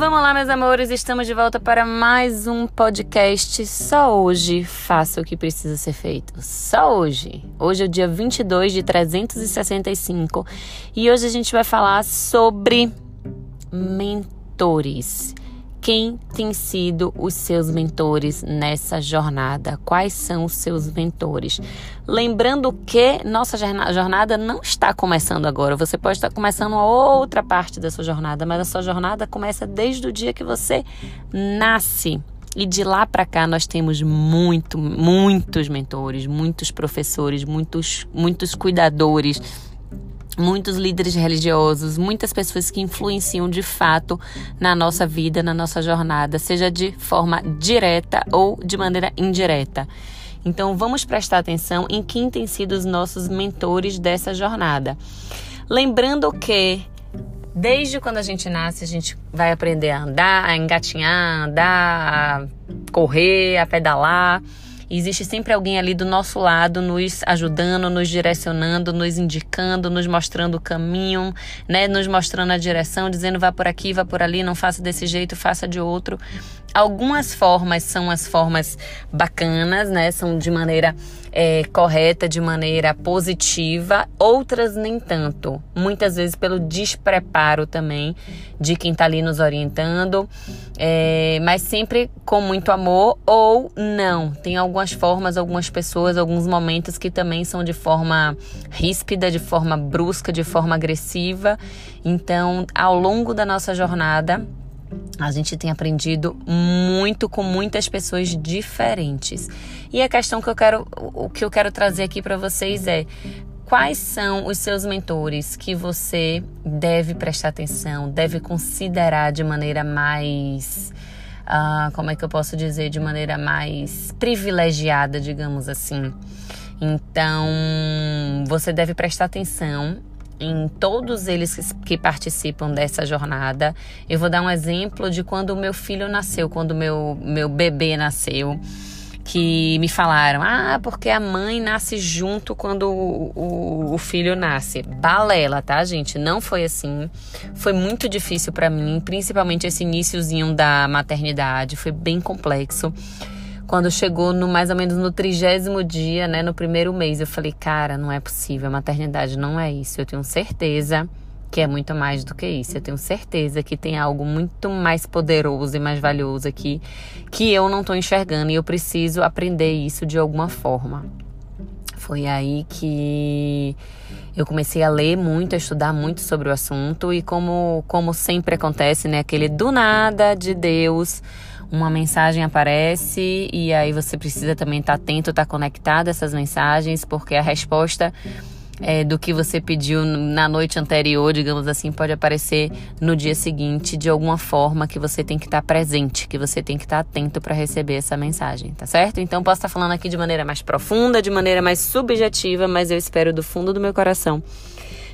Vamos lá, meus amores, estamos de volta para mais um podcast. Só hoje faça o que precisa ser feito. Só hoje. Hoje é o dia 22 de 365 e hoje a gente vai falar sobre mentores. Quem tem sido os seus mentores nessa jornada? Quais são os seus mentores? Lembrando que nossa jornada não está começando agora. Você pode estar começando outra parte da sua jornada, mas a sua jornada começa desde o dia que você nasce. E de lá para cá nós temos muito, muitos mentores, muitos professores, muitos, muitos cuidadores muitos líderes religiosos, muitas pessoas que influenciam de fato na nossa vida, na nossa jornada, seja de forma direta ou de maneira indireta. Então vamos prestar atenção em quem tem sido os nossos mentores dessa jornada. Lembrando que desde quando a gente nasce, a gente vai aprender a andar, a engatinhar, a andar, a correr, a pedalar. Existe sempre alguém ali do nosso lado, nos ajudando, nos direcionando, nos indicando, nos mostrando o caminho, né? Nos mostrando a direção, dizendo vá por aqui, vá por ali, não faça desse jeito, faça de outro. Algumas formas são as formas bacanas, né? São de maneira é, correta, de maneira positiva, outras nem tanto. Muitas vezes pelo despreparo também de quem está ali nos orientando, é, mas sempre com muito amor ou não. Tem algumas formas, algumas pessoas, alguns momentos que também são de forma ríspida, de forma brusca, de forma agressiva. Então, ao longo da nossa jornada, a gente tem aprendido muito com muitas pessoas diferentes. E a questão que eu quero, o que eu quero trazer aqui para vocês é quais são os seus mentores que você deve prestar atenção, deve considerar de maneira mais, uh, como é que eu posso dizer, de maneira mais privilegiada, digamos assim. Então, você deve prestar atenção em todos eles que, participam dessa jornada. Eu vou dar um exemplo de quando o meu filho nasceu, quando meu, meu bebê nasceu. Que me falaram, ah, porque a mãe nasce junto quando o, o, o filho nasce. Balela, tá, gente? Não foi assim. Foi muito difícil para mim, principalmente esse iníciozinho da maternidade. Foi bem complexo quando chegou no mais ou menos no trigésimo dia, né, no primeiro mês, eu falei, cara, não é possível, a maternidade não é isso. Eu tenho certeza que é muito mais do que isso. Eu tenho certeza que tem algo muito mais poderoso e mais valioso aqui que eu não estou enxergando e eu preciso aprender isso de alguma forma. Foi aí que eu comecei a ler muito, a estudar muito sobre o assunto e como como sempre acontece, né, aquele do nada de Deus uma mensagem aparece e aí você precisa também estar tá atento, estar tá conectado a essas mensagens, porque a resposta é, do que você pediu na noite anterior, digamos assim, pode aparecer no dia seguinte de alguma forma que você tem que estar tá presente, que você tem que estar atento para receber essa mensagem, tá certo? Então posso estar falando aqui de maneira mais profunda, de maneira mais subjetiva, mas eu espero do fundo do meu coração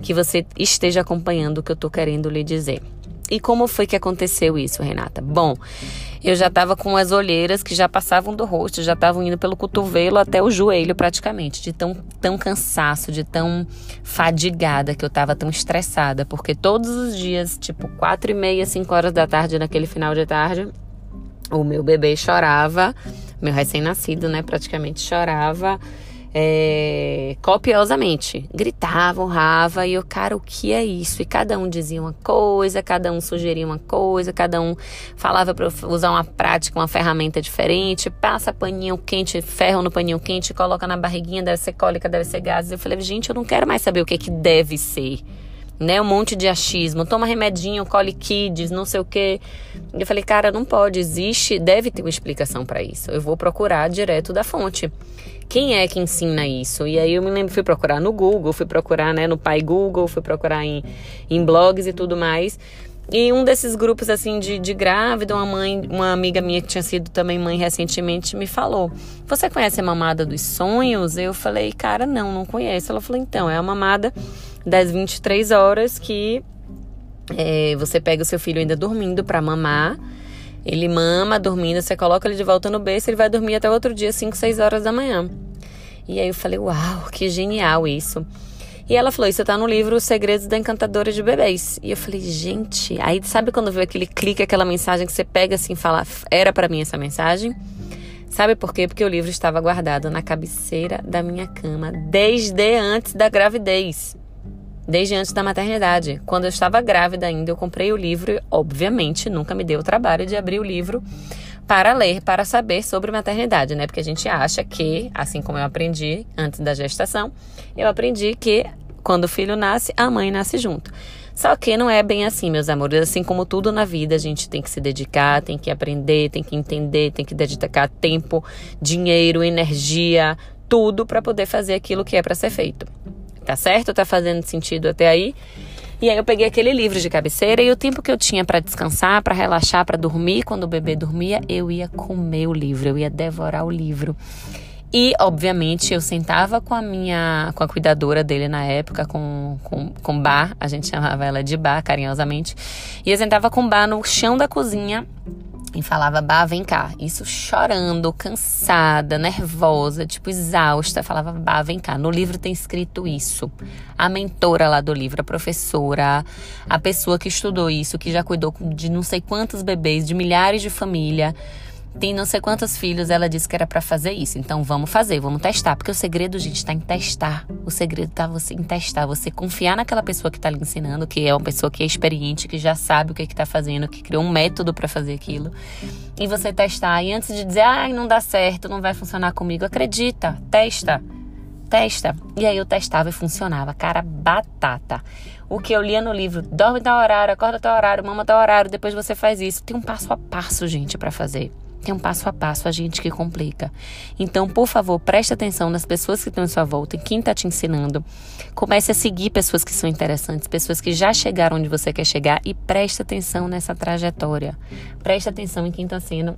que você esteja acompanhando o que eu estou querendo lhe dizer. E como foi que aconteceu isso, Renata? Bom, eu já estava com as olheiras que já passavam do rosto, já estavam indo pelo cotovelo até o joelho praticamente, de tão, tão cansaço, de tão fadigada que eu estava, tão estressada, porque todos os dias, tipo quatro e meia, cinco horas da tarde, naquele final de tarde, o meu bebê chorava, meu recém-nascido, né, praticamente chorava é, copiosamente. Gritava, honrava, e eu, cara, o que é isso? E cada um dizia uma coisa, cada um sugeria uma coisa, cada um falava para usar uma prática, uma ferramenta diferente. Passa paninho quente, ferro no paninho quente, coloca na barriguinha, deve ser cólica, deve ser gases. Eu falei, gente, eu não quero mais saber o que, que deve ser né? Um monte de achismo. Toma remedinho, cole kids, não sei o quê. Eu falei, cara, não pode, existe, deve ter uma explicação para isso. Eu vou procurar direto da fonte. Quem é que ensina isso? E aí eu me lembro, fui procurar no Google, fui procurar, né, no pai Google, fui procurar em, em blogs e tudo mais. E um desses grupos, assim, de, de grávida, uma mãe, uma amiga minha que tinha sido também mãe recentemente, me falou: Você conhece a mamada dos sonhos? Eu falei, cara, não, não conheço. Ela falou, então, é a mamada das 23 horas que é, você pega o seu filho ainda dormindo para mamar. Ele mama, dormindo, você coloca ele de volta no berço, ele vai dormir até outro dia, 5, 6 horas da manhã. E aí eu falei, uau, que genial isso. E ela falou: Isso tá no livro Os Segredos da Encantadora de Bebês. E eu falei: Gente, aí sabe quando veio aquele clique, aquela mensagem que você pega assim e fala: Era para mim essa mensagem? Sabe por quê? Porque o livro estava guardado na cabeceira da minha cama desde antes da gravidez. Desde antes da maternidade. Quando eu estava grávida ainda, eu comprei o livro e, obviamente, nunca me deu o trabalho de abrir o livro para ler, para saber sobre maternidade, né? Porque a gente acha que, assim como eu aprendi antes da gestação, eu aprendi que quando o filho nasce, a mãe nasce junto. Só que não é bem assim, meus amores. Assim como tudo na vida, a gente tem que se dedicar, tem que aprender, tem que entender, tem que dedicar tempo, dinheiro, energia, tudo para poder fazer aquilo que é para ser feito. Tá certo? Tá fazendo sentido até aí? E aí eu peguei aquele livro de cabeceira e o tempo que eu tinha para descansar, para relaxar, para dormir, quando o bebê dormia, eu ia comer o livro, eu ia devorar o livro. E, obviamente, eu sentava com a minha, com a cuidadora dele na época, com, com, com Bar, a gente chamava ela de Bar, carinhosamente. E eu sentava com Bar no chão da cozinha e falava, Bah, vem cá. Isso chorando, cansada, nervosa, tipo exausta. Falava, Bah, vem cá. No livro tem escrito isso. A mentora lá do livro, a professora, a pessoa que estudou isso, que já cuidou de não sei quantos bebês, de milhares de famílias tem não sei quantos filhos, ela disse que era para fazer isso. Então vamos fazer, vamos testar. Porque o segredo, gente, está em testar. O segredo tá você em testar, você confiar naquela pessoa que está lhe ensinando, que é uma pessoa que é experiente, que já sabe o que está fazendo, que criou um método para fazer aquilo. E você testar. E antes de dizer, ai, não dá certo, não vai funcionar comigo, acredita, testa. Testa. E aí eu testava e funcionava. Cara, batata. O que eu lia no livro, dorme tal horário, acorda tal horário, mama tal horário, depois você faz isso. Tem um passo a passo, gente, para fazer. Tem um passo a passo, a gente que complica. Então, por favor, preste atenção nas pessoas que estão em sua volta, em quem está te ensinando. Comece a seguir pessoas que são interessantes, pessoas que já chegaram onde você quer chegar e preste atenção nessa trajetória. Preste atenção em quem está sendo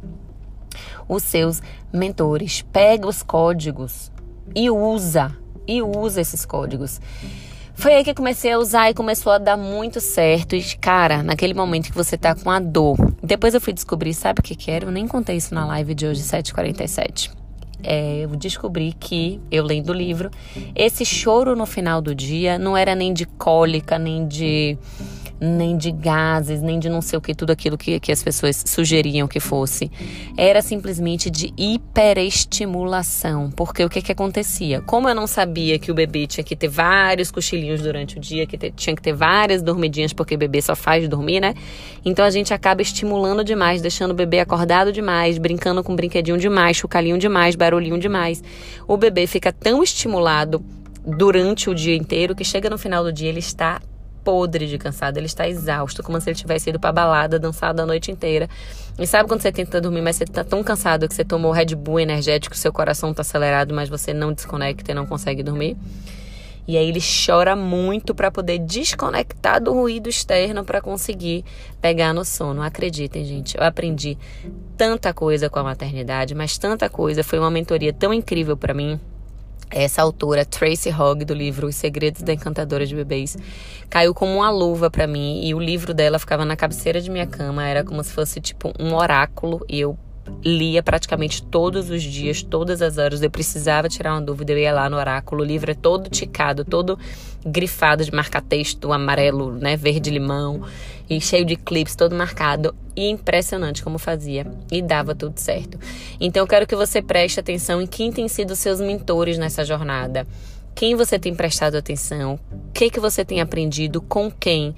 os seus mentores. Pega os códigos e usa. E usa esses códigos. Foi aí que comecei a usar e começou a dar muito certo. E, cara, naquele momento que você tá com a dor. Depois eu fui descobrir, sabe o que que era? Eu nem contei isso na live de hoje, 7h47. É, eu descobri que, eu lendo o livro, esse choro no final do dia não era nem de cólica, nem de nem de gases, nem de não sei o que, tudo aquilo que, que as pessoas sugeriam que fosse. Era simplesmente de hiperestimulação. Porque o que, que acontecia? Como eu não sabia que o bebê tinha que ter vários cochilinhos durante o dia, que tinha que ter várias dormidinhas, porque bebê só faz dormir, né? Então a gente acaba estimulando demais, deixando o bebê acordado demais, brincando com brinquedinho demais, chocalhinho demais, barulhinho demais. O bebê fica tão estimulado durante o dia inteiro que chega no final do dia ele está podre de cansado, ele está exausto, como se ele tivesse ido pra balada, dançado a noite inteira. E sabe quando você tenta dormir, mas você tá tão cansado que você tomou Red Bull energético, seu coração tá acelerado, mas você não desconecta e não consegue dormir? E aí ele chora muito para poder desconectar do ruído externo para conseguir pegar no sono. Acreditem, gente, eu aprendi tanta coisa com a maternidade, mas tanta coisa, foi uma mentoria tão incrível para mim essa autora, Tracy Hogg, do livro Os Segredos da Encantadora de Bebês, caiu como uma luva para mim e o livro dela ficava na cabeceira de minha cama, era como se fosse tipo um oráculo e eu lia praticamente todos os dias, todas as horas. Eu precisava tirar uma dúvida, eu ia lá no oráculo. O livro é todo ticado, todo grifado de marca-texto amarelo, né, verde-limão e cheio de clips, todo marcado. E impressionante como fazia e dava tudo certo. Então eu quero que você preste atenção em quem tem sido seus mentores nessa jornada. Quem você tem prestado atenção? O que, que você tem aprendido? Com quem?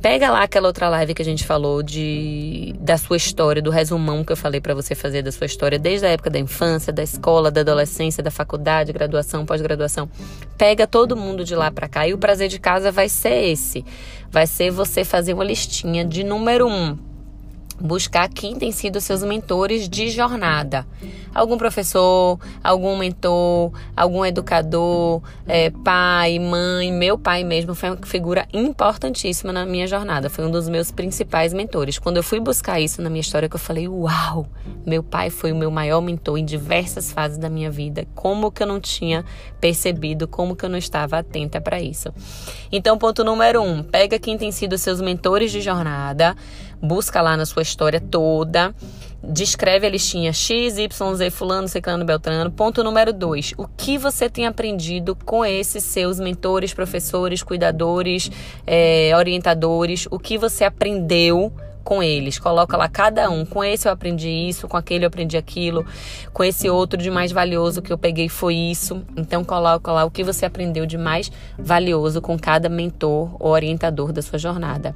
Pega lá aquela outra live que a gente falou de da sua história, do resumão que eu falei para você fazer da sua história desde a época da infância, da escola, da adolescência, da faculdade, graduação, pós-graduação. Pega todo mundo de lá para cá e o prazer de casa vai ser esse. Vai ser você fazer uma listinha de número um buscar quem tem sido seus mentores de jornada. Algum professor, algum mentor, algum educador, é, pai, mãe. Meu pai mesmo foi uma figura importantíssima na minha jornada. Foi um dos meus principais mentores. Quando eu fui buscar isso na minha história, que eu falei, uau, meu pai foi o meu maior mentor em diversas fases da minha vida. Como que eu não tinha percebido, como que eu não estava atenta para isso. Então, ponto número um, pega quem tem sido seus mentores de jornada busca lá na sua história toda descreve a listinha X, Y, Z, fulano, ciclano, beltrano. Ponto número dois, o que você tem aprendido com esses seus mentores, professores, cuidadores, é, orientadores, o que você aprendeu com eles. Coloca lá cada um. Com esse eu aprendi isso, com aquele eu aprendi aquilo, com esse outro de mais valioso que eu peguei foi isso. Então coloca lá o que você aprendeu de mais valioso com cada mentor ou orientador da sua jornada.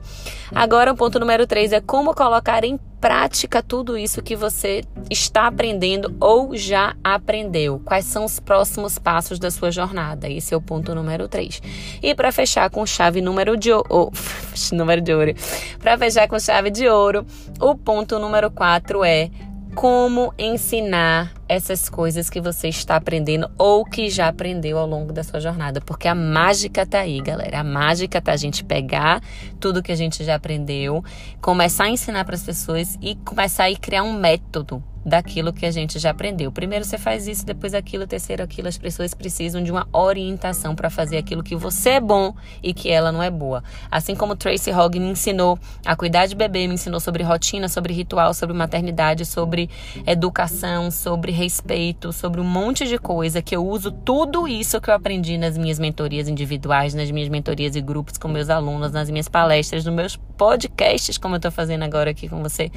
Agora o ponto número 3 é como colocar em prática tudo isso que você está aprendendo ou já aprendeu. Quais são os próximos passos da sua jornada? Esse é o ponto número 3. E para fechar com chave número de ouro, número de ouro. Para fechar com chave de ouro, o ponto número 4 é como ensinar essas coisas que você está aprendendo ou que já aprendeu ao longo da sua jornada, porque a mágica tá aí, galera. A mágica tá a gente pegar tudo que a gente já aprendeu, começar a ensinar para as pessoas e começar a criar um método daquilo que a gente já aprendeu. Primeiro você faz isso, depois aquilo, terceiro aquilo. As pessoas precisam de uma orientação para fazer aquilo que você é bom e que ela não é boa. Assim como Tracy Hogg me ensinou a cuidar de bebê, me ensinou sobre rotina, sobre ritual, sobre maternidade, sobre educação, sobre respeito, sobre um monte de coisa que eu uso tudo isso que eu aprendi nas minhas mentorias individuais, nas minhas mentorias e grupos com meus alunos, nas minhas palestras, nos meus podcasts, como eu estou fazendo agora aqui com você,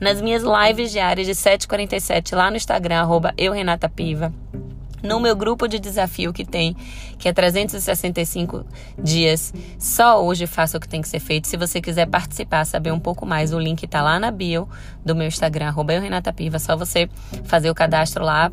nas minhas lives diárias de 7 47 lá no Instagram, arroba eu, Renata Piva no meu grupo de desafio que tem, que é 365 dias. Só hoje faça o que tem que ser feito. Se você quiser participar, saber um pouco mais, o link está lá na bio do meu Instagram, arroba Renata Piva. Só você fazer o cadastro lá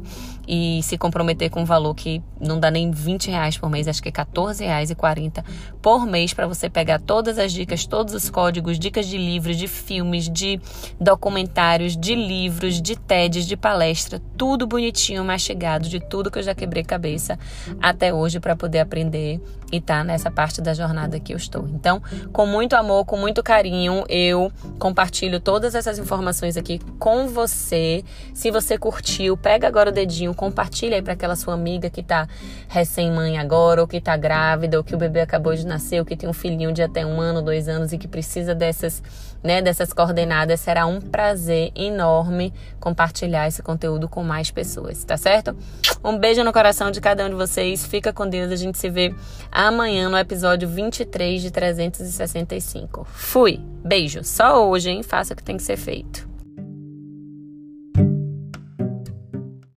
e se comprometer com um valor que não dá nem 20 reais por mês, acho que é 14 reais e 40 por mês para você pegar todas as dicas, todos os códigos, dicas de livros, de filmes, de documentários, de livros, de TEDs, de palestra, tudo bonitinho, mastigado, de tudo que eu já quebrei cabeça até hoje para poder aprender e tá nessa parte da jornada que eu estou. Então, com muito amor, com muito carinho, eu compartilho todas essas informações aqui com você. Se você curtiu, pega agora o dedinho, compartilha aí para aquela sua amiga que tá recém-mãe agora, ou que tá grávida, ou que o bebê acabou de nascer, ou que tem um filhinho de até um ano, dois anos e que precisa dessas, né, dessas coordenadas. Será um prazer enorme compartilhar esse conteúdo com mais pessoas, tá certo? Um beijo no coração de cada um de vocês. Fica com Deus. A gente se vê amanhã no episódio 23 de 365. Fui! Beijo! Só hoje, hein? Faça o que tem que ser feito.